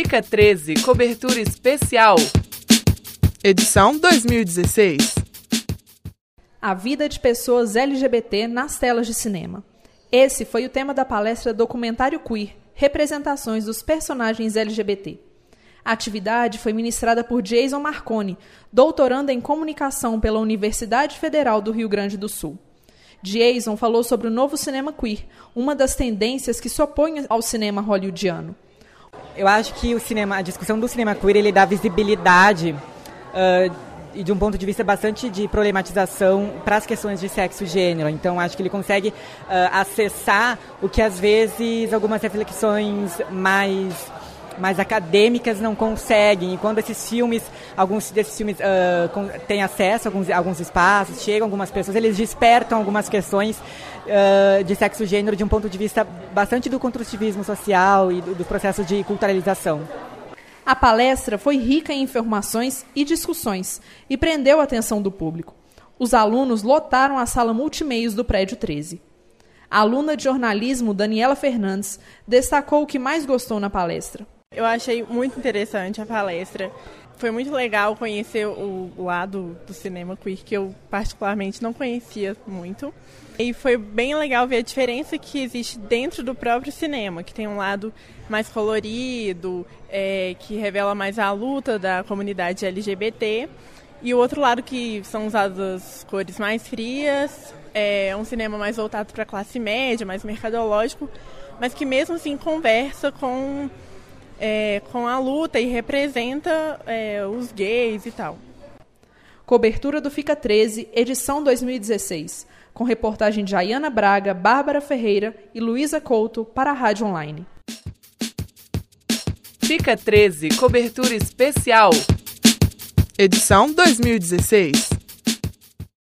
Fica 13, cobertura especial. Edição 2016. A vida de pessoas LGBT nas telas de cinema. Esse foi o tema da palestra Documentário Queer Representações dos Personagens LGBT. A atividade foi ministrada por Jason Marconi, doutorando em comunicação pela Universidade Federal do Rio Grande do Sul. Jason falou sobre o novo cinema queer, uma das tendências que se opõe ao cinema hollywoodiano. Eu acho que o cinema, a discussão do cinema queer, ele dá visibilidade uh, e de um ponto de vista bastante de problematização para as questões de sexo e gênero. Então, acho que ele consegue uh, acessar o que às vezes algumas reflexões mais mais acadêmicas não conseguem. E quando esses filmes, alguns desses filmes uh, têm acesso a alguns, alguns espaços, chegam algumas pessoas, eles despertam algumas questões uh, de sexo e gênero de um ponto de vista bastante do construtivismo social e do, do processo de culturalização. A palestra foi rica em informações e discussões e prendeu a atenção do público. Os alunos lotaram a sala multimeios do prédio 13. A aluna de jornalismo Daniela Fernandes destacou o que mais gostou na palestra. Eu achei muito interessante a palestra. Foi muito legal conhecer o lado do cinema queer que eu particularmente não conhecia muito. E foi bem legal ver a diferença que existe dentro do próprio cinema, que tem um lado mais colorido, é, que revela mais a luta da comunidade LGBT, e o outro lado que são usadas cores mais frias, é um cinema mais voltado para a classe média, mais mercadológico, mas que mesmo assim conversa com é, com a luta e representa é, os gays e tal. Cobertura do Fica 13, edição 2016, com reportagem de Ayana Braga, Bárbara Ferreira e Luísa Couto para a Rádio Online. Fica 13, cobertura especial. Edição 2016.